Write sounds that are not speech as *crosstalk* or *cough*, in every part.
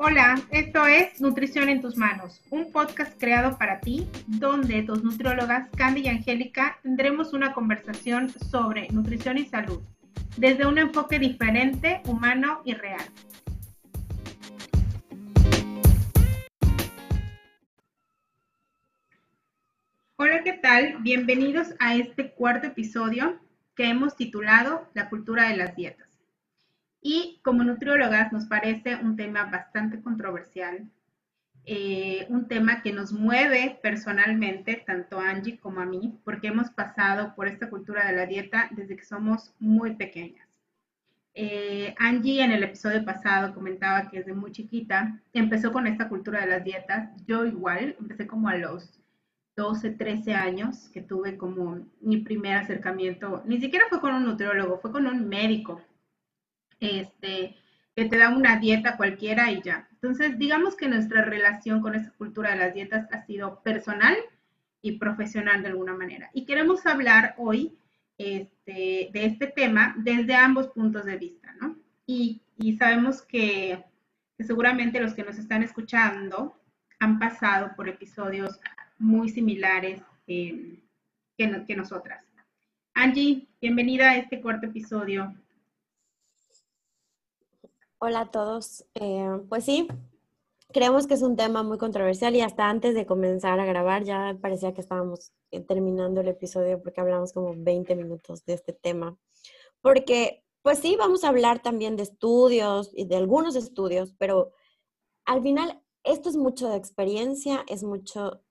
Hola, esto es Nutrición en tus manos, un podcast creado para ti, donde tus nutriólogas Candy y Angélica tendremos una conversación sobre nutrición y salud, desde un enfoque diferente, humano y real. Hola, ¿qué tal? Bienvenidos a este cuarto episodio que hemos titulado La cultura de las dietas. Y como nutriólogas nos parece un tema bastante controversial, eh, un tema que nos mueve personalmente, tanto a Angie como a mí, porque hemos pasado por esta cultura de la dieta desde que somos muy pequeñas. Eh, Angie en el episodio pasado comentaba que desde muy chiquita empezó con esta cultura de las dietas. Yo igual, empecé como a los 12, 13 años, que tuve como mi primer acercamiento, ni siquiera fue con un nutriólogo, fue con un médico este, que te da una dieta cualquiera y ya. Entonces, digamos que nuestra relación con esa cultura de las dietas ha sido personal y profesional de alguna manera. Y queremos hablar hoy este, de este tema desde ambos puntos de vista, ¿no? Y, sabemos que, seguramente los que nos están escuchando han pasado por episodios muy similares que, que nosotras. Angie, bienvenida a este cuarto episodio Hola a todos. Eh, pues sí, creemos que es un tema muy controversial y hasta antes de comenzar a grabar ya parecía que estábamos eh, terminando el episodio porque hablamos como 20 minutos de este tema. Porque, pues sí, vamos a hablar también de estudios y de algunos estudios, pero al final esto es mucho de experiencia, es mucho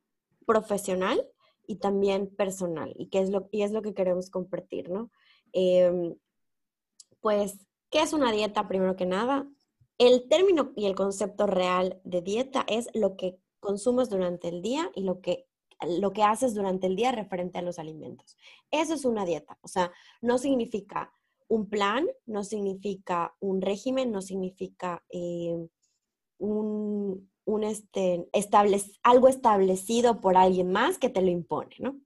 profesional y también personal y, que es, lo, y es lo que queremos compartir, ¿no? Em, pues ¿Qué es una dieta primero que nada? El término y el concepto real de dieta es lo que consumes durante el día y lo que, lo que haces durante el día referente a los alimentos. Eso es una dieta. O sea, no significa un plan, no significa un régimen, no significa eh, un, este, algo establecido por alguien más que te lo impone, ¿no?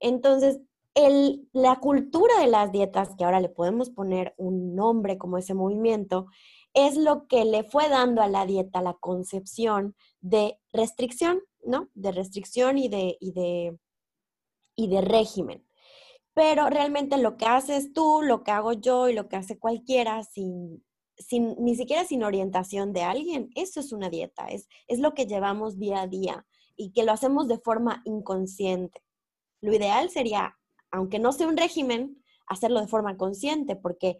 Entonces, la cultura de las dietas, que ahora le podemos poner un nombre como ese movimiento, es lo que le fue dando a la dieta la concepción de restricción, ¿no? De restricción y de, y de, y de régimen. Pero realmente lo que haces tú, lo que hago yo y lo que hace cualquiera sin, sin, ni siquiera sin orientación de alguien, eso es una dieta, es, es lo que llevamos día a día y que lo hacemos de forma inconsciente. Lo ideal sería aunque no sea un régimen, hacerlo de forma consciente, porque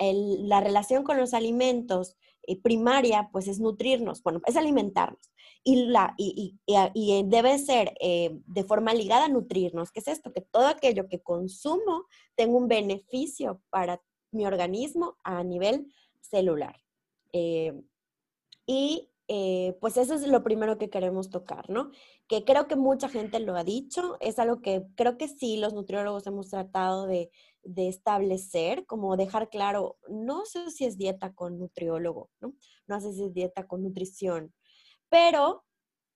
la relación con los alimentos eh, primaria, pues es nutrirnos, bueno, es alimentarnos. Y, la, y, debe ser eh, de forma ligada a nutrirnos. ¿Qué es esto? Que todo aquello que consumo tenga un beneficio para mi organismo a nivel celular. Eh, y eh, pues eso es lo primero que queremos tocar, ¿no? Que creo que mucha gente lo ha dicho, es algo que creo que sí los nutriólogos hemos tratado de, establecer, como dejar claro, no sé si es dieta con nutriólogo, ¿no? No sé si es dieta con nutrición, pero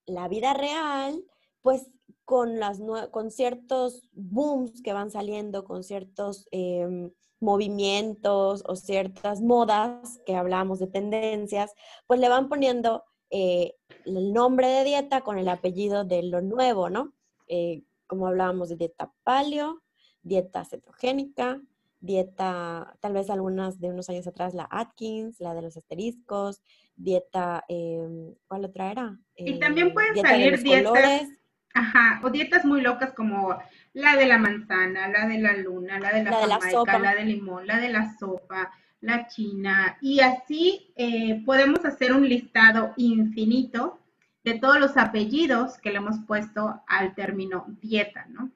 la vida real, pues con, las, con ciertos booms que van saliendo, con ciertos... Em, movimientos o ciertas modas que hablamos de tendencias, pues le van poniendo eh, el nombre de dieta con el apellido de lo nuevo, ¿no? Eh, como hablábamos de dieta paleo, dieta cetogénica, dieta, tal vez algunas de unos años atrás, la Atkins, la de los asteriscos, dieta, em, ¿cuál otra era? y también pueden salir dietas, ajá, o dietas muy locas como la de la manzana, la de la luna, la de la, jamaica, la, de limón, la de la sopa, la china, y así eh, podemos hacer un listado infinito de todos los apellidos que le hemos puesto al término dieta, ¿no?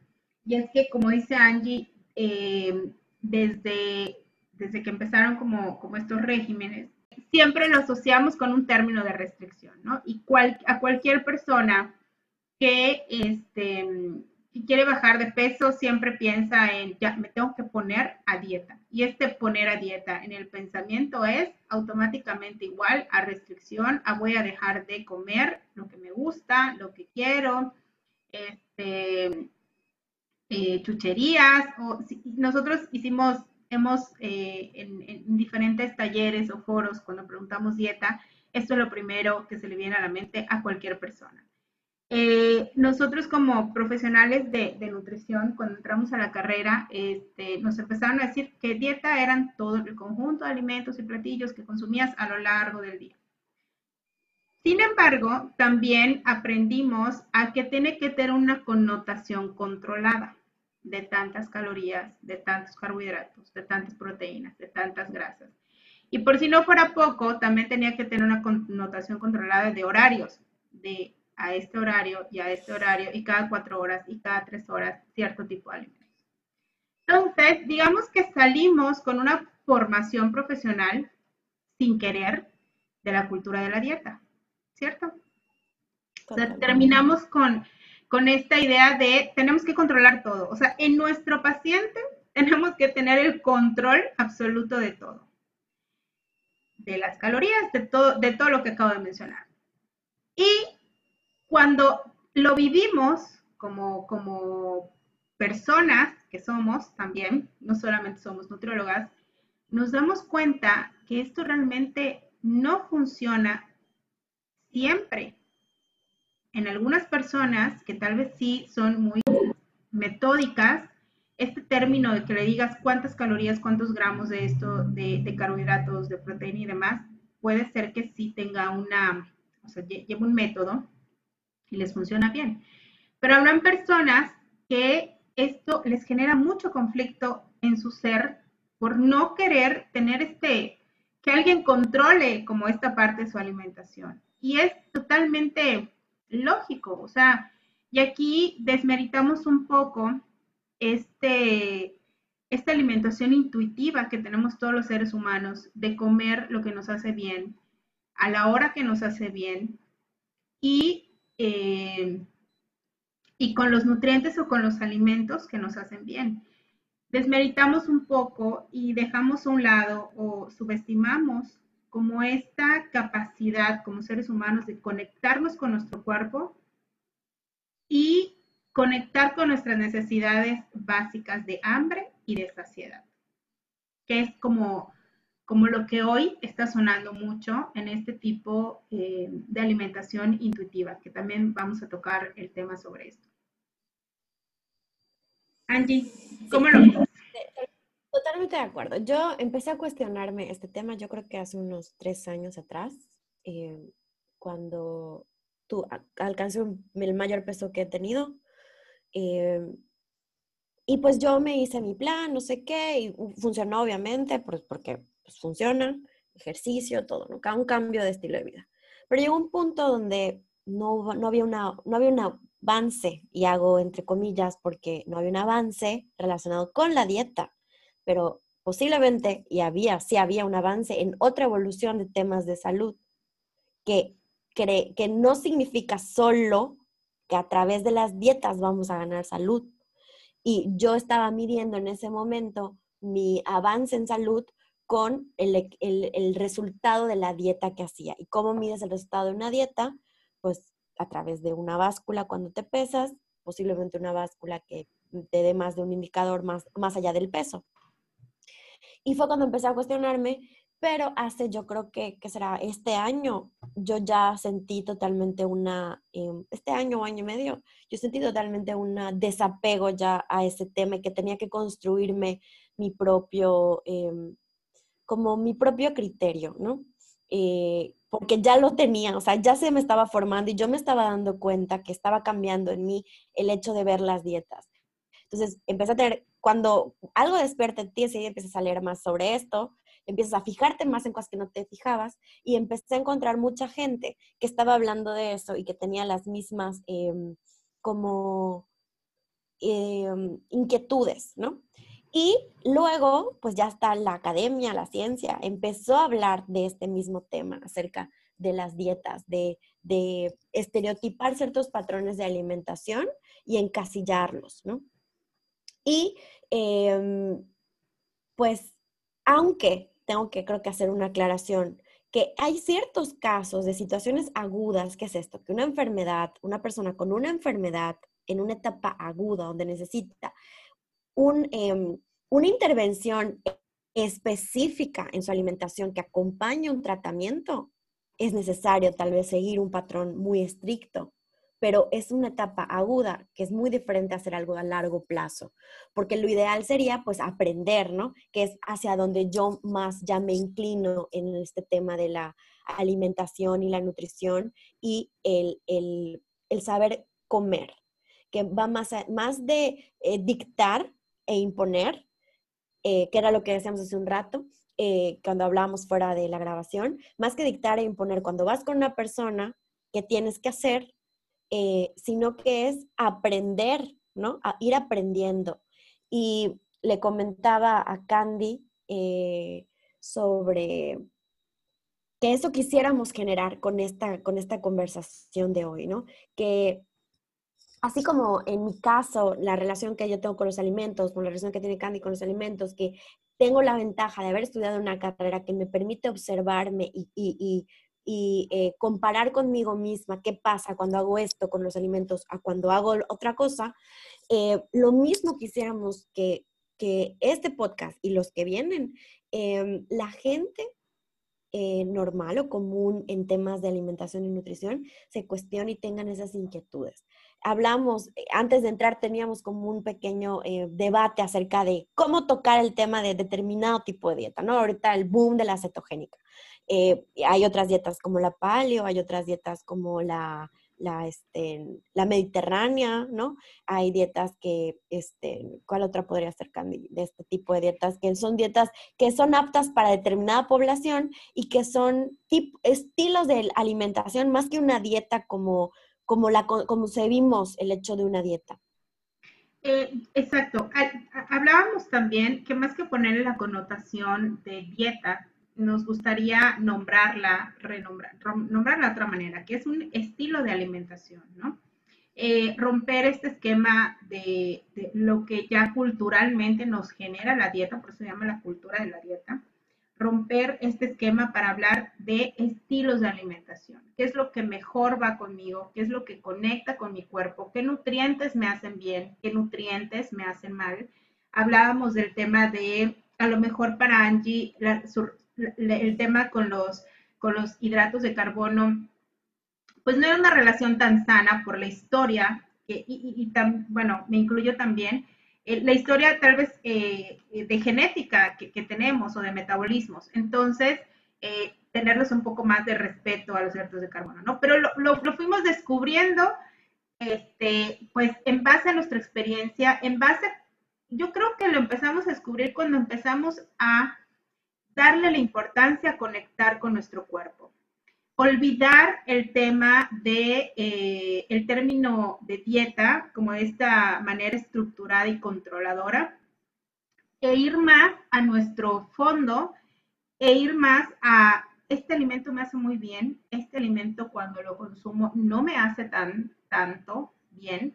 Y es que, como dice Angie, eh, desde, desde que empezaron como, como estos regímenes, siempre lo asociamos con un término de restricción, ¿no? Y a cualquier persona que este, si quiere bajar de peso, siempre piensa en, ya, me tengo que poner a dieta. Y este poner a dieta en el pensamiento es automáticamente igual a restricción, a voy a dejar de comer lo que me gusta, lo que quiero, este, eh, chucherías. O, nosotros hicimos, hemos eh, en, en diferentes talleres o foros, cuando preguntamos dieta, esto es lo primero que se le viene a la mente a cualquier persona. Eh, nosotros como profesionales de, nutrición, cuando entramos a la carrera, este, nos empezaron a decir que dieta eran todo el conjunto de alimentos y platillos que consumías a lo largo del día. Sin embargo, también aprendimos a que tiene que tener una connotación controlada de tantas calorías, de tantos carbohidratos, de tantas proteínas, de tantas grasas. Y por si no fuera poco, también tenía que tener una connotación controlada de horarios, de a este horario y a este horario y cada cuatro horas y cada tres horas cierto tipo de alimentos. Entonces, digamos que salimos con una formación profesional sin querer de la cultura de la dieta, ¿cierto? terminamos con, con esta idea de tenemos que controlar todo. O sea, en nuestro paciente *laughs* tenemos que tener el control absoluto de todo. De las calorías, de todo, de todo lo que acabo de mencionar. Y cuando lo vivimos como, como personas que somos también, no solamente somos nutriólogas, nos damos cuenta que esto realmente no funciona siempre. En algunas personas que tal vez sí son muy metódicas, este término de que le digas cuántas calorías, cuántos gramos de esto, de, de carbohidratos, de proteína y demás, puede ser que sí tenga una, o sea, lleve un método y les funciona bien. Pero habrán personas que esto les genera mucho conflicto en su ser por no querer tener este, que alguien controle como esta parte de su alimentación. Y es totalmente lógico, o sea, y aquí desmeritamos un poco este, esta alimentación intuitiva que tenemos todos los seres humanos de comer lo que nos hace bien, a la hora que nos hace bien y eh, y con los nutrientes o con los alimentos que nos hacen bien. Desmeritamos un poco y dejamos a un lado o subestimamos como esta capacidad como seres humanos de conectarnos con nuestro cuerpo y conectar con nuestras necesidades básicas de hambre y de saciedad, que es como como lo que hoy está sonando mucho en este tipo eh, de alimentación intuitiva, que también vamos a tocar el tema sobre esto. Angie, ¿cómo lo ves? Totalmente de acuerdo. Yo empecé a cuestionarme este tema, yo creo que hace unos tres años atrás, eh, cuando tú alcancé el mayor peso que he tenido. Eh, y pues yo me hice mi plan, no sé qué, y funcionó obviamente, pues porque pues funciona, ejercicio, todo, ¿no? Un cambio de estilo de vida. Pero llegó un punto donde no, no, había una, no había un avance, y hago entre comillas porque no había un avance relacionado con la dieta, pero posiblemente, y había, sí había un avance en otra evolución de temas de salud, que, que, que no significa solo que a través de las dietas vamos a ganar salud. Y yo estaba midiendo en ese momento mi avance en salud con el, el, resultado de la dieta que hacía. ¿Y cómo mides el resultado de una dieta? Pues a través de una báscula cuando te pesas, posiblemente una báscula que te dé más de un indicador más, más allá del peso. Y fue cuando empecé a cuestionarme, pero hace yo creo que, que será este año, yo ya sentí totalmente una, em, este año o año y medio, yo sentí totalmente un desapego ya a ese tema y que tenía que construirme mi propio, em, como mi propio criterio, ¿no? Eh, porque ya lo tenía, o sea, ya se me estaba formando y yo me estaba dando cuenta que estaba cambiando en mí el hecho de ver las dietas. Entonces, empecé a tener, cuando algo despierta en ti, y empiezas a leer más sobre esto, empiezas a fijarte más en cosas que no te fijabas y empecé a encontrar mucha gente que estaba hablando de eso y que tenía las mismas em, como em, inquietudes, ¿no? Y luego, pues ya está la academia, la ciencia, empezó a hablar de este mismo tema acerca de las dietas, de, estereotipar ciertos patrones de alimentación y encasillarlos, ¿no? Y em, pues, aunque tengo que creo que hacer una aclaración, que hay ciertos casos de situaciones agudas, ¿qué es esto? Que una enfermedad, una persona con una enfermedad en una etapa aguda donde necesita Em, una intervención específica en su alimentación que acompañe un tratamiento, es necesario tal vez seguir un patrón muy estricto, pero es una etapa aguda que es muy diferente a hacer algo a largo plazo, porque lo ideal sería pues aprender, ¿no? Que es hacia donde yo más ya me inclino en este tema de la alimentación y la nutrición y el, saber comer, que va más, más de eh, dictar e imponer, eh, que era lo que decíamos hace un rato, eh, cuando hablábamos fuera de la grabación, más que dictar e imponer, cuando vas con una persona que tienes que hacer, eh, sino que es aprender, ¿no? A ir aprendiendo. Y le comentaba a Candy eh, sobre que eso quisiéramos generar con esta, con esta conversación de hoy, ¿no? Que así como en mi caso, la relación que yo tengo con los alimentos, con la relación que tiene Candy con los alimentos, que tengo la ventaja de haber estudiado una carrera que me permite observarme y, eh, comparar conmigo misma qué pasa cuando hago esto con los alimentos a cuando hago otra cosa, eh, lo mismo quisiéramos que, que este podcast y los que vienen, em, la gente eh, normal o común en temas de alimentación y nutrición se cuestione y tengan esas inquietudes. Hablamos, antes de entrar teníamos como un pequeño debate acerca de cómo tocar el tema de determinado tipo de dieta, ¿no? Ahorita el boom de la cetogénica. Eh, hay otras dietas como la paleo, hay otras dietas como la, la, este, la mediterránea, ¿no? Hay dietas que, este, ¿cuál otra podría ser, Candy? De este tipo de dietas, que son dietas que son aptas para determinada población y que son estilos de alimentación más que una dieta como, como, la, como vimos el hecho de una dieta. Eh, exacto. Hablábamos también que más que ponerle la connotación de dieta, nos gustaría nombrarla, renombrar, nombrarla de otra manera, que es un estilo de alimentación, ¿no? Eh, romper este esquema de, lo que ya culturalmente nos genera la dieta, por eso se llama la cultura de la dieta, romper este esquema para hablar de estilos de alimentación, qué es lo que mejor va conmigo, qué es lo que conecta con mi cuerpo, qué nutrientes me hacen bien, qué nutrientes me hacen mal. Hablábamos del tema de, a lo mejor para Angie, la, el tema con los, con los hidratos de carbono, pues no era una relación tan sana por la historia, que, y, tan, bueno, me incluyo también, eh, la historia tal vez eh, de genética que, tenemos o de metabolismos. Entonces, eh, tenerles un poco más de respeto a los hidratos de carbono, ¿no? Pero lo, lo, lo, fuimos descubriendo, este, pues en base a nuestra experiencia, en base, yo creo que lo empezamos a descubrir cuando empezamos a darle la importancia a conectar con nuestro cuerpo. Olvidar el tema de eh, el término de dieta como de esta manera estructurada y controladora e ir más a nuestro fondo e ir más a este alimento me hace muy bien, este alimento cuando lo consumo no me hace tan tanto bien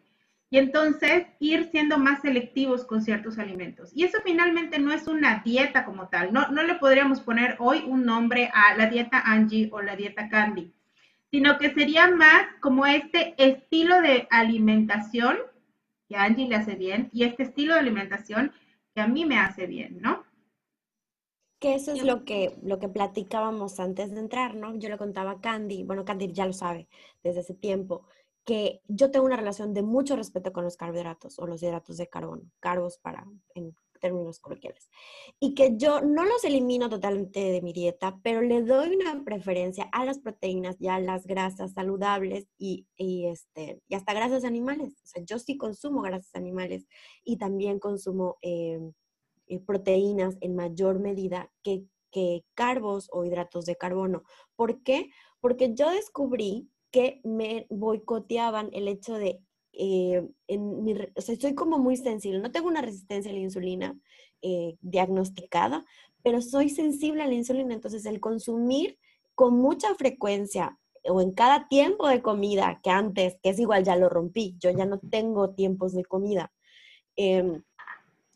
y entonces ir siendo más selectivos con ciertos alimentos. Y eso finalmente no es una dieta como tal. No, no le podríamos poner hoy un nombre a la dieta Angie o la dieta Candy, sino que sería más como este estilo de alimentación que a Angie le hace bien y este estilo de alimentación que a mí me hace bien, ¿no? Que eso es lo que, lo que platicábamos antes de entrar, ¿no? Yo le contaba a Candy, bueno, Candy ya lo sabe desde ese tiempo, que yo tengo una relación de mucho respeto con los carbohidratos o los hidratos de carbono, carbos para en términos coloquiales, y que yo no los elimino totalmente de mi dieta, pero le doy una preferencia a las proteínas y a las grasas saludables y, este, y hasta grasas animales. O sea, yo sí consumo grasas animales y también consumo em, eh, proteínas en mayor medida que, que carbos o hidratos de carbono. ¿Por qué? Porque yo descubrí que me boicoteaban el hecho de, eh, en mi, o sea, soy como muy sensible, no tengo una resistencia a la insulina eh, diagnosticada, pero soy sensible a la insulina, entonces el consumir con mucha frecuencia o en cada tiempo de comida que antes, que es igual, ya lo rompí, yo ya no tengo tiempos de comida. Em,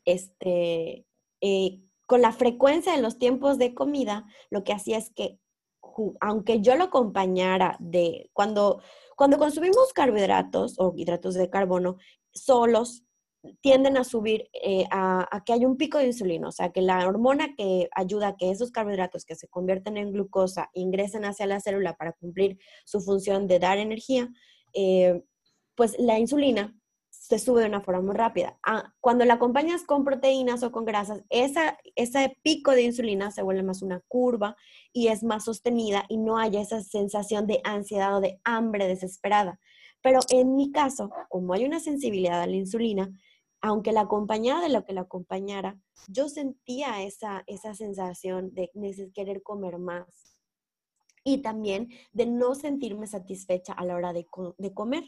este, eh, con la frecuencia de los tiempos de comida, lo que hacía es que aunque yo lo acompañara de cuando, cuando consumimos carbohidratos o hidratos de carbono solos, tienden a subir eh, a, que hay un pico de insulina, o sea, que la hormona que ayuda a que esos carbohidratos que se convierten en glucosa ingresen hacia la célula para cumplir su función de dar energía, eh, pues la insulina se sube de una forma muy rápida. Ah, cuando la acompañas con proteínas o con grasas, esa, ese pico de insulina se vuelve más una curva y es más sostenida y no hay esa sensación de ansiedad o de hambre desesperada. Pero en mi caso, como hay una sensibilidad a la insulina, aunque la acompañara de lo que la acompañara, yo sentía esa, esa sensación de querer comer más y también de no sentirme satisfecha a la hora de, de comer,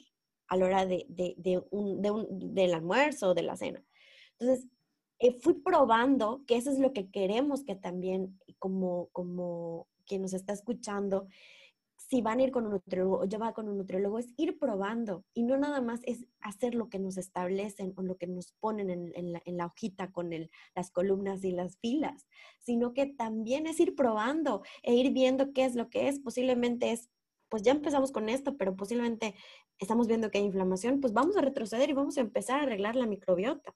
a la hora de, de, de un, del almuerzo o de la cena. Entonces, eh, fui probando que eso es lo que queremos que también como, como quien nos está escuchando, si van a ir con un nutriólogo o ya va con un nutriólogo, es ir probando y no nada más es hacer lo que nos establecen o lo que nos ponen en, la, hojita con las columnas y las filas, sino que también es ir probando e ir viendo qué es lo que es. Posiblemente es, pues ya empezamos con esto, pero posiblemente estamos viendo que hay inflamación, pues vamos a retroceder y vamos a empezar a arreglar la microbiota.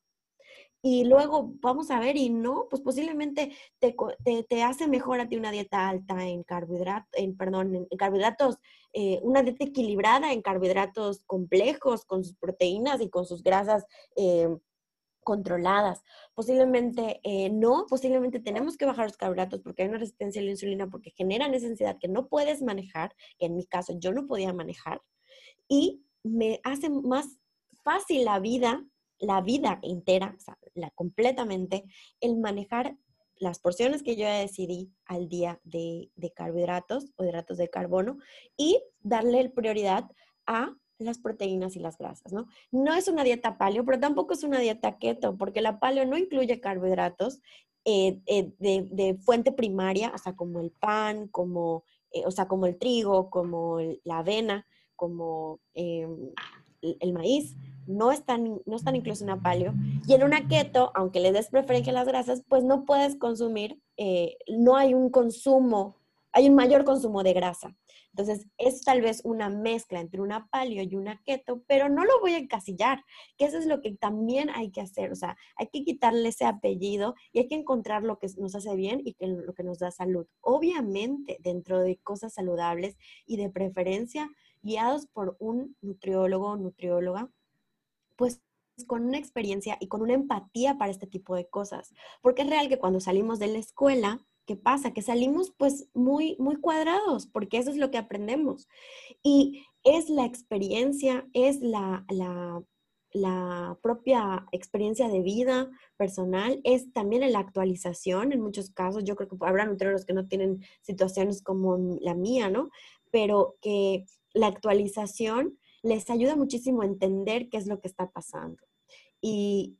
Y luego vamos a ver y no, pues posiblemente te, te, hace mejor a ti una dieta alta en carbohidratos, en, perdón, en, carbohidratos, eh, una dieta equilibrada en carbohidratos complejos con sus proteínas y con sus grasas eh, controladas. Posiblemente eh, no, posiblemente tenemos que bajar los carbohidratos porque hay una resistencia a la insulina porque generan esa ansiedad que no puedes manejar, que en mi caso yo no podía manejar, y me hace más fácil la vida la vida entera, o sea, la completamente, el manejar las porciones que yo decidí al día de, carbohidratos o hidratos de carbono y darle prioridad a las proteínas y las grasas, ¿no? No es una dieta paleo, pero tampoco es una dieta keto, porque la paleo no incluye carbohidratos eh, eh, de, fuente primaria, o sea, como el pan, como, eh, o sea, como el trigo, como la avena, como em, el maíz, no están, no están incluso en una paleo. Y en una keto, aunque le des preferencia a las grasas, pues no puedes consumir, no hay un consumo, hay un mayor consumo de grasa. Entonces, es tal vez una mezcla entre una paleo y una keto, pero no lo voy a encasillar, que eso es lo que también hay que hacer. O sea, hay que quitarle ese apellido y hay que encontrar lo que nos hace bien y que, lo que nos da salud. Obviamente, dentro de cosas saludables y de preferencia, guiados por un nutriólogo o nutrióloga pues con una experiencia y con una empatía para este tipo de cosas. Porque es real que cuando salimos de la escuela, ¿qué pasa? Que salimos pues muy, muy cuadrados, porque eso es lo que aprendemos. Y es la experiencia, es la, la, la propia experiencia de vida personal, es también la actualización en muchos casos. Yo creo que habrá nutriólogos que no tienen situaciones como la mía, ¿no? Pero que la actualización les ayuda muchísimo a entender qué es lo que está pasando. Y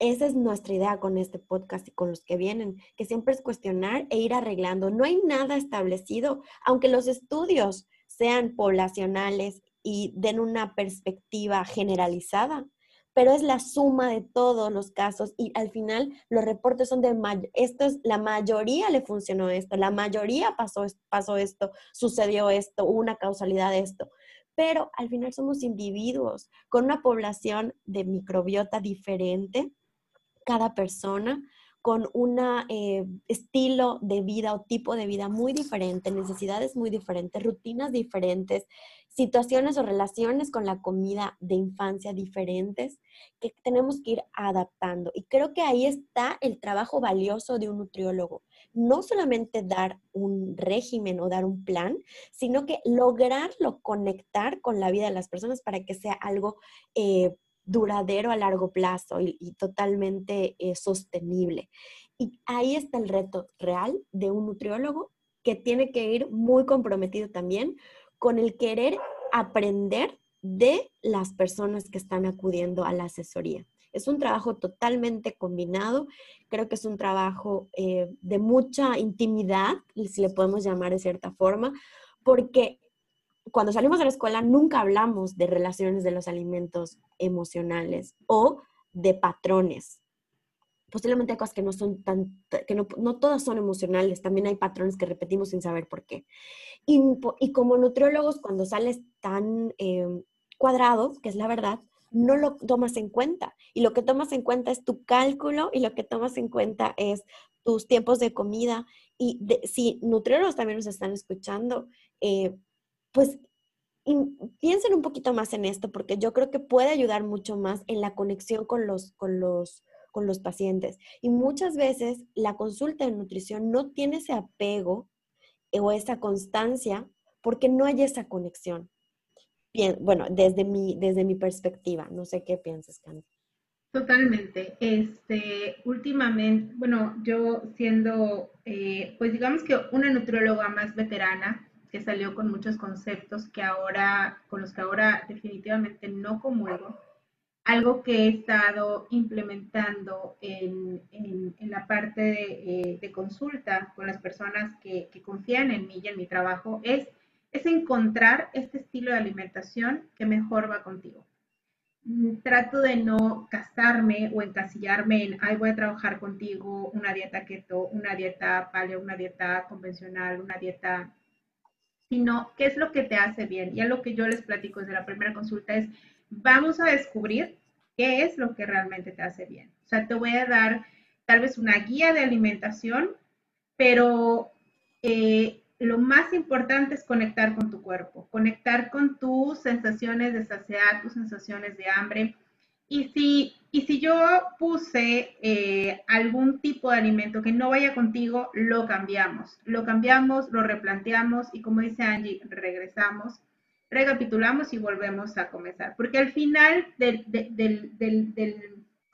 esa es nuestra idea con este podcast y con los que vienen, que siempre es cuestionar e ir arreglando. No hay nada establecido, aunque los estudios sean poblacionales y den una perspectiva generalizada, pero es la suma de todos los casos y al final los reportes son de, esto es, la mayoría le funcionó esto, la mayoría pasó, pasó esto, sucedió esto, una causalidad de esto pero al final somos individuos con una población de microbiota diferente, cada persona con un eh, estilo de vida o tipo de vida muy diferente, necesidades muy diferentes, rutinas diferentes, situaciones o relaciones con la comida de infancia diferentes que tenemos que ir adaptando. Y creo que ahí está el trabajo valioso de un nutriólogo. No solamente dar un régimen o dar un plan, sino que lograrlo conectar con la vida de las personas para que sea algo eh, duradero a largo plazo y, totalmente eh, sostenible. Y ahí está el reto real de un nutriólogo que tiene que ir muy comprometido también con el querer aprender de las personas que están acudiendo a la asesoría. Es un trabajo totalmente combinado, creo que es un trabajo eh, de mucha intimidad, si le podemos llamar de cierta forma, porque cuando salimos de la escuela nunca hablamos de relaciones de los alimentos emocionales o de patrones. Posiblemente hay cosas que no son tan, que no, todas son emocionales, también hay patrones que repetimos sin saber por qué. Y, como nutriólogos, cuando sales tan eh, cuadrado, que es la verdad, no lo tomas en cuenta. Y lo que tomas en cuenta es tu cálculo y lo que tomas en cuenta es tus tiempos de comida. Y si nutriólogos también nos están escuchando, eh, pues piensen un poquito más en esto, porque yo creo que puede ayudar mucho más en la conexión con los, con los, con los pacientes. Y muchas veces la consulta de nutrición no tiene ese apego o esa constancia porque no hay esa conexión. Bien, bueno, desde mi, desde mi perspectiva, no sé qué piensas, Candy. Totalmente. Este, últimamente, bueno, yo siendo, eh, pues digamos que una nutrióloga más veterana, que salió con muchos conceptos que ahora, con los que ahora definitivamente no comulgo, algo que he estado implementando en, la parte de, consulta con las personas que, que confían en mí y en mi trabajo es es encontrar este estilo de alimentación que mejor va contigo. Trato de no casarme o encasillarme en, ay, voy a trabajar contigo una dieta keto, una dieta paleo, una dieta convencional, una dieta, sino qué es lo que te hace bien. Y a lo que yo les platico desde la primera consulta es, vamos a descubrir qué es lo que realmente te hace bien. O sea, te voy a dar tal vez una guía de alimentación, pero eh, lo más importante es conectar con tu cuerpo, conectar con tus sensaciones de saciedad, tus sensaciones de hambre. Y si, y si yo puse eh, algún tipo de alimento que no vaya contigo, lo cambiamos. Lo cambiamos, lo replanteamos y como dice Angie, regresamos, recapitulamos y volvemos a comenzar. Porque al final del, del, del, del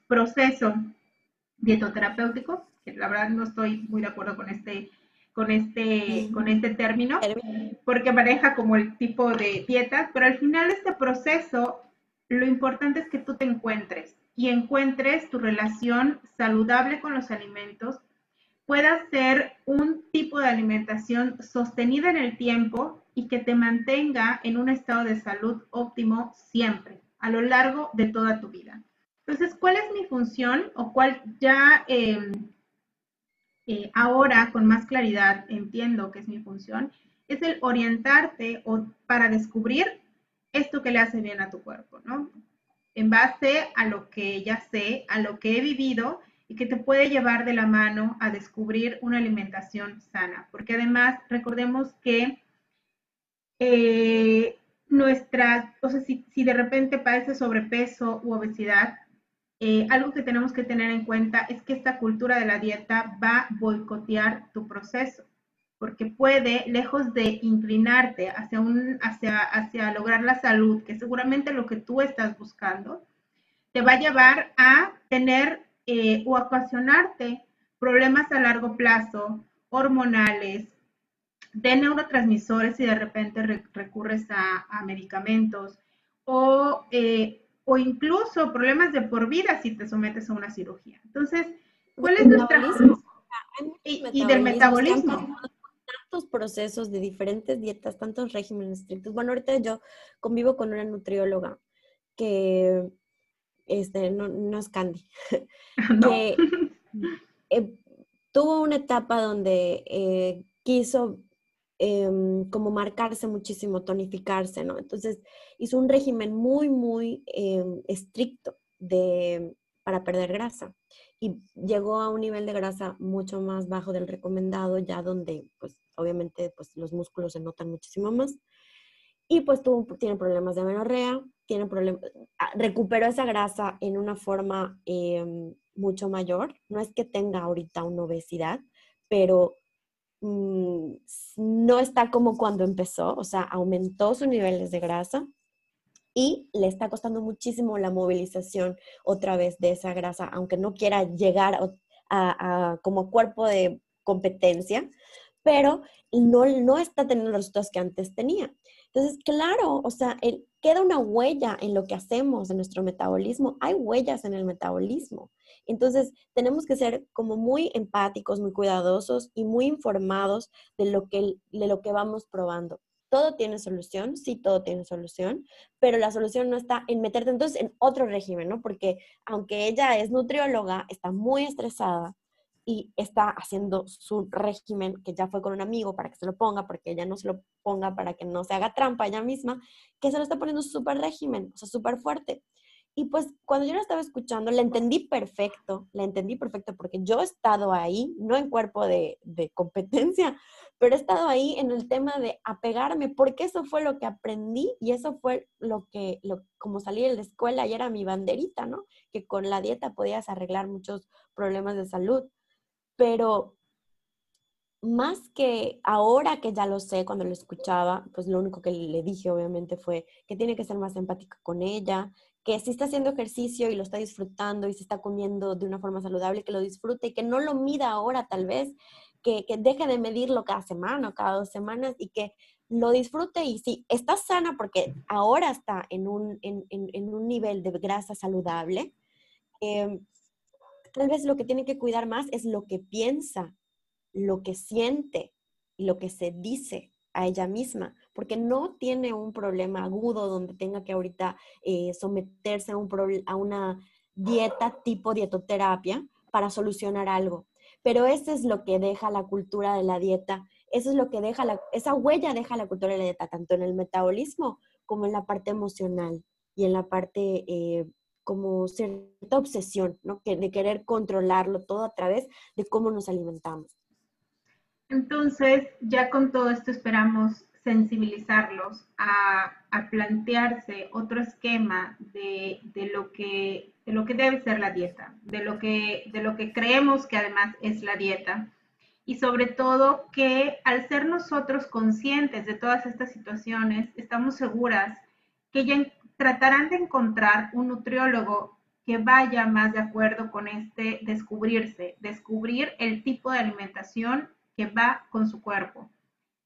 proceso dietoterapéutico, que la verdad no estoy muy de acuerdo con este con este, con este término, porque maneja como el tipo de dietas, pero al final este proceso, lo importante es que tú te encuentres y encuentres tu relación saludable con los alimentos, pueda ser un tipo de alimentación sostenida en el tiempo y que te mantenga en un estado de salud óptimo siempre, a lo largo de toda tu vida. Entonces, ¿cuál es mi función o cuál ya... Eh, eh, ahora con más claridad entiendo que es mi función, es el orientarte o para descubrir esto que le hace bien a tu cuerpo, ¿no? En base a lo que ya sé, a lo que he vivido y que te puede llevar de la mano a descubrir una alimentación sana. Porque además, recordemos que eh, nuestra, o sea, si, de repente padece sobrepeso u obesidad, eh, algo que tenemos que tener en cuenta es que esta cultura de la dieta va a boicotear tu proceso, porque puede, lejos de inclinarte hacia, un, hacia, hacia lograr la salud, que seguramente lo que tú estás buscando, te va a llevar a tener eh, o ocasionarte problemas a largo plazo, hormonales, de neurotransmisores y de repente recurres a, medicamentos o eh, o incluso problemas de por vida si te sometes a una cirugía. Entonces, ¿cuál es nuestra... Y, y del metabolismo. Tantos procesos de diferentes dietas, tantos regímenes estrictos. Bueno, ahorita yo convivo con una nutrióloga que este, no, no es Candy, *laughs* que *laughs* eh, tuvo una etapa donde eh, quiso Em, como marcarse muchísimo, tonificarse, ¿no? Entonces hizo un régimen muy, muy em, estricto de, para perder grasa y llegó a un nivel de grasa mucho más bajo del recomendado, ya donde, pues, obviamente, pues, los músculos se notan muchísimo más. Y pues tuvo, tiene problemas de amenorrea, tiene problemas, ah, recuperó esa grasa en una forma em, mucho mayor. No es que tenga ahorita una obesidad, pero Mm, no está como cuando empezó, o sea, aumentó sus niveles de grasa y le está costando muchísimo la movilización otra vez de esa grasa, aunque no quiera llegar a, como cuerpo de competencia, pero no, no está teniendo los resultados que antes tenía. Entonces, claro, o sea, queda una huella en lo que hacemos, en nuestro metabolismo. Hay huellas en el metabolismo. Entonces, tenemos que ser como muy empáticos, muy cuidadosos y muy informados de lo que, de lo que vamos probando. Todo tiene solución, sí, todo tiene solución, pero la solución no está en meterte entonces en otro régimen, ¿no? Porque aunque ella es nutrióloga, está muy estresada y está haciendo su régimen, que ya fue con un amigo para que se lo ponga, porque ella no se lo ponga para que no se haga trampa ella misma, que se lo está poniendo súper régimen, o sea, súper fuerte. y pues cuando yo la estaba escuchando, la entendí perfecto, la entendí perfecto porque yo he estado ahí, no en cuerpo de, competencia, pero he estado ahí en el tema de apegarme, porque eso fue lo que aprendí y eso fue lo que, lo, como salí de la escuela y era mi banderita, ¿no? Que con la dieta podías arreglar muchos problemas de salud. Pero más que ahora que ya lo sé, cuando lo escuchaba, pues lo único que le dije obviamente fue que tiene que ser más empática con ella, que si está haciendo ejercicio y lo está disfrutando y se está comiendo de una forma saludable, que lo disfrute y que no lo mida ahora tal vez, que, deje de medirlo cada semana o cada dos semanas y que lo disfrute. Y si está sana porque ahora está en un, en, un nivel de grasa saludable, em, tal vez lo que tiene que cuidar más es lo que piensa, lo que siente y lo que se dice a ella misma, porque no tiene un problema agudo donde tenga que ahorita eh, someterse a, un a una dieta tipo dietoterapia para solucionar algo. Pero eso es lo que deja la cultura de la dieta, eso es lo que deja esa huella deja la cultura de la dieta, tanto en el metabolismo como en la parte emocional y en la parte eh, como cierta obsesión, ¿no? Que, de querer controlarlo todo a través de cómo nos alimentamos. Entonces, ya con todo esto esperamos sensibilizarlos a, plantearse otro esquema de, lo que, de lo que debe ser la dieta, de lo, que, de lo que creemos que además es la dieta. Y sobre todo que al ser nosotros conscientes de todas estas situaciones, estamos seguras que ya tratarán de encontrar un nutriólogo que vaya más de acuerdo con este descubrirse, descubrir el tipo de alimentación que va con su cuerpo.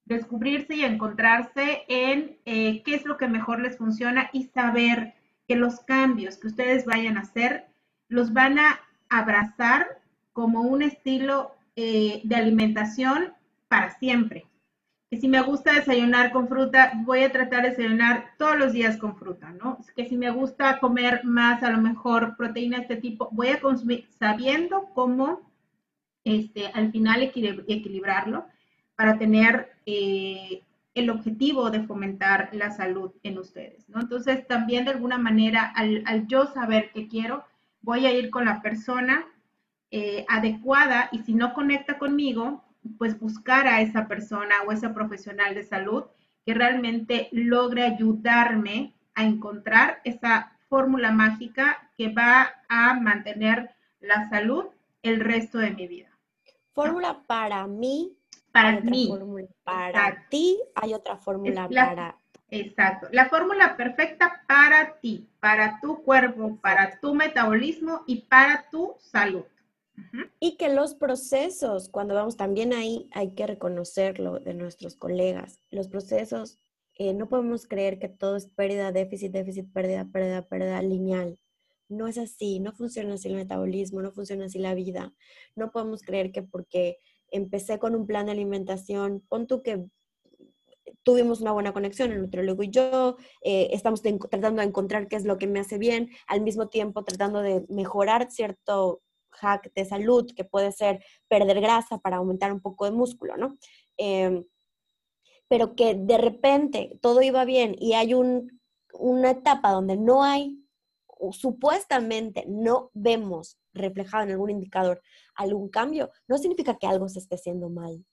Descubrirse y encontrarse en eh, qué es lo que mejor les funciona y saber que los cambios que ustedes vayan a hacer los van a abrazar como un estilo eh, de alimentación para siempre. Que si me gusta desayunar con fruta, voy a tratar de desayunar todos los días con fruta, ¿no? Que si me gusta comer más, a lo mejor proteína de este tipo, voy a consumir sabiendo cómo este, al final equilibrarlo para tener eh, el objetivo de fomentar la salud en ustedes, ¿no? Entonces, también de alguna manera, al, yo saber qué quiero, voy a ir con la persona eh, adecuada y si no conecta conmigo, pues buscar a esa persona o esa profesional de salud que realmente logre ayudarme a encontrar esa fórmula mágica que va a mantener la salud el resto de mi vida. Fórmula para mí. Para mí. para ti hay otra fórmula para. Exacto. La fórmula perfecta para ti, para tu cuerpo, para tu metabolismo y para tu salud. Y que los procesos, cuando vamos también ahí, hay que reconocerlo de nuestros colegas. Los procesos, eh, no podemos creer que todo es pérdida, déficit, déficit, pérdida, pérdida, pérdida lineal. No es así, no funciona así el metabolismo, no funciona así la vida. No podemos creer que porque empecé con un plan de alimentación, pon tú que tuvimos una buena conexión, el nutriólogo y yo, eh, estamos tratando de encontrar qué es lo que me hace bien, al mismo tiempo tratando de mejorar cierto hack de salud, que puede ser perder grasa para aumentar un poco de músculo, ¿no? Em, pero que de repente todo iba bien y hay un, una etapa donde no hay supuestamente no vemos reflejado en algún indicador algún cambio, no significa que algo se esté haciendo mal.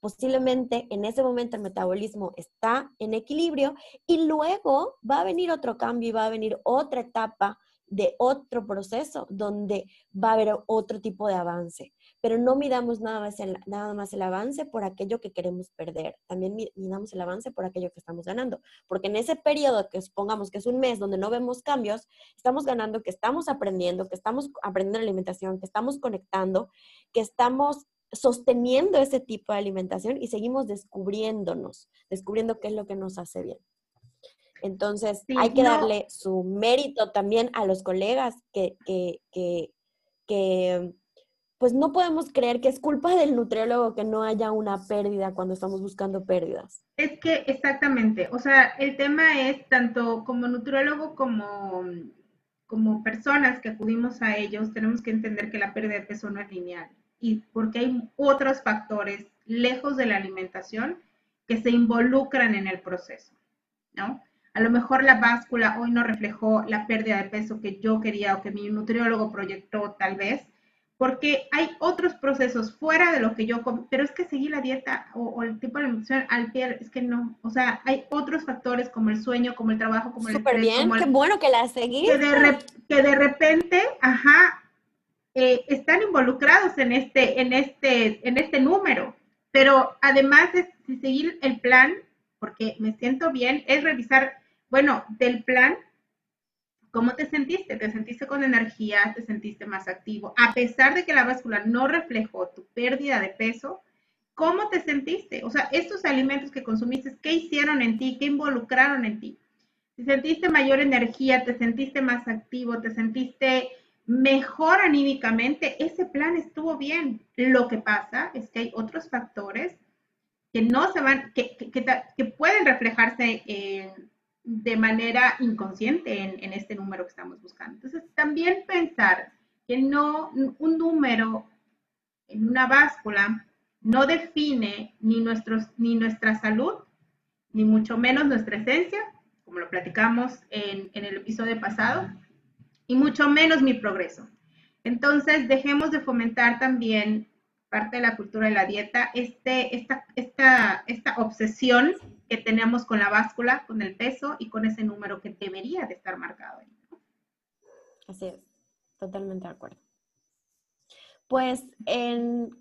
Posiblemente en ese momento el metabolismo está en equilibrio y luego va a venir otro cambio y va a venir otra etapa de otro proceso donde va a haber otro tipo de avance. Pero no midamos nada más, el, nada más el avance por aquello que queremos perder, también midamos el avance por aquello que estamos ganando, porque en ese periodo que supongamos que es un mes donde no vemos cambios, estamos ganando, que estamos aprendiendo, que estamos aprendiendo alimentación, que estamos conectando, que estamos sosteniendo ese tipo de alimentación y seguimos descubriéndonos, descubriendo qué es lo que nos hace bien. Entonces, hay que darle su mérito también a los colegas que, que, que, que pues no podemos creer que es culpa del nutriólogo que no haya una pérdida cuando estamos buscando pérdidas. Es que exactamente, o sea, el tema es tanto como nutriólogo como, como personas que acudimos a ellos, tenemos que entender que la pérdida de peso no es lineal y porque hay otros factores lejos de la alimentación que se involucran en el proceso, ¿no? A lo mejor la báscula hoy no reflejó la pérdida de peso que yo quería o que mi nutriólogo proyectó tal vez, porque hay otros procesos fuera de lo que yo, pero es que seguir la dieta o, el tipo de alimentación al pie, es que no, o sea, hay otros factores como el sueño, como el trabajo, como el Súper bien, qué bueno que la seguí. Que de, que de repente, ajá, eh, están involucrados en este, en, este, en este número, pero además de seguir el plan, porque me siento bien, es revisar, bueno, del plan ¿Cómo te sentiste? ¿Te sentiste con energía? ¿Te sentiste más activo? A pesar de que la báscula no reflejó tu pérdida de peso, ¿cómo te sentiste? O sea, estos alimentos que consumiste, ¿qué hicieron en ti? ¿Qué involucraron en ti? ¿Te sentiste mayor energía? ¿Te sentiste más activo? ¿Te sentiste mejor anímicamente? Ese plan estuvo bien. Lo que pasa es que hay otros factores que no se van, que, que pueden reflejarse en de manera inconsciente en, este número que estamos buscando. Entonces, también pensar que no, un número en una báscula no define ni, nuestros, ni nuestra salud, ni mucho menos nuestra esencia, como lo platicamos en, el episodio pasado, y mucho menos mi progreso. Entonces, dejemos de fomentar también parte de la cultura de la dieta, este, esta, esta, esta obsesión que tenemos con la báscula, con el peso y con ese número que debería de estar marcado ahí. Así es, totalmente de acuerdo. Pues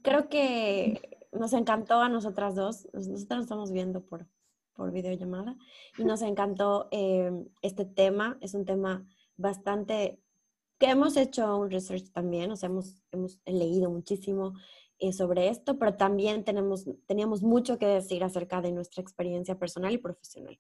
creo que nos encantó a nosotras dos, nosotros nos estamos viendo por, por videollamada y nos encantó eh, este tema, es un tema bastante que hemos hecho un research también, o sea, hemos, hemos leído muchísimo, eh, sobre esto, pero también tenemos, teníamos mucho que decir acerca de nuestra experiencia personal y profesional.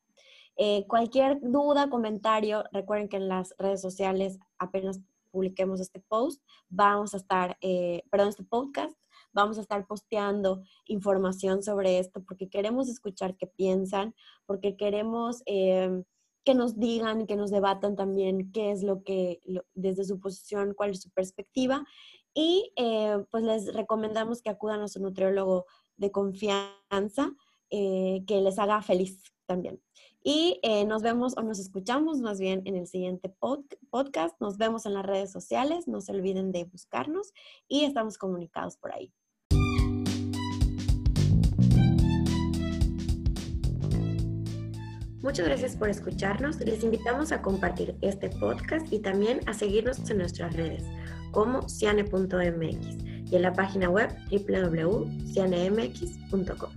Eh, cualquier duda, comentario, recuerden que en las redes sociales apenas publiquemos este post, vamos a estar, eh, perdón, este podcast, vamos a estar posteando información sobre esto porque queremos escuchar qué piensan, porque queremos que nos digan y que nos debatan también qué es lo que, desde su posición, cuál es su perspectiva y eh, pues les recomendamos que acudan a su nutriólogo de confianza, eh, que les haga feliz también. Y eh, nos vemos o nos escuchamos más bien en el siguiente podcast. Nos vemos en las redes sociales. No se olviden de buscarnos y estamos comunicados por ahí. Muchas gracias por escucharnos. Les invitamos a compartir este podcast y también a seguirnos en nuestras redes como ciane.mx y en la página web www.cianemx.com.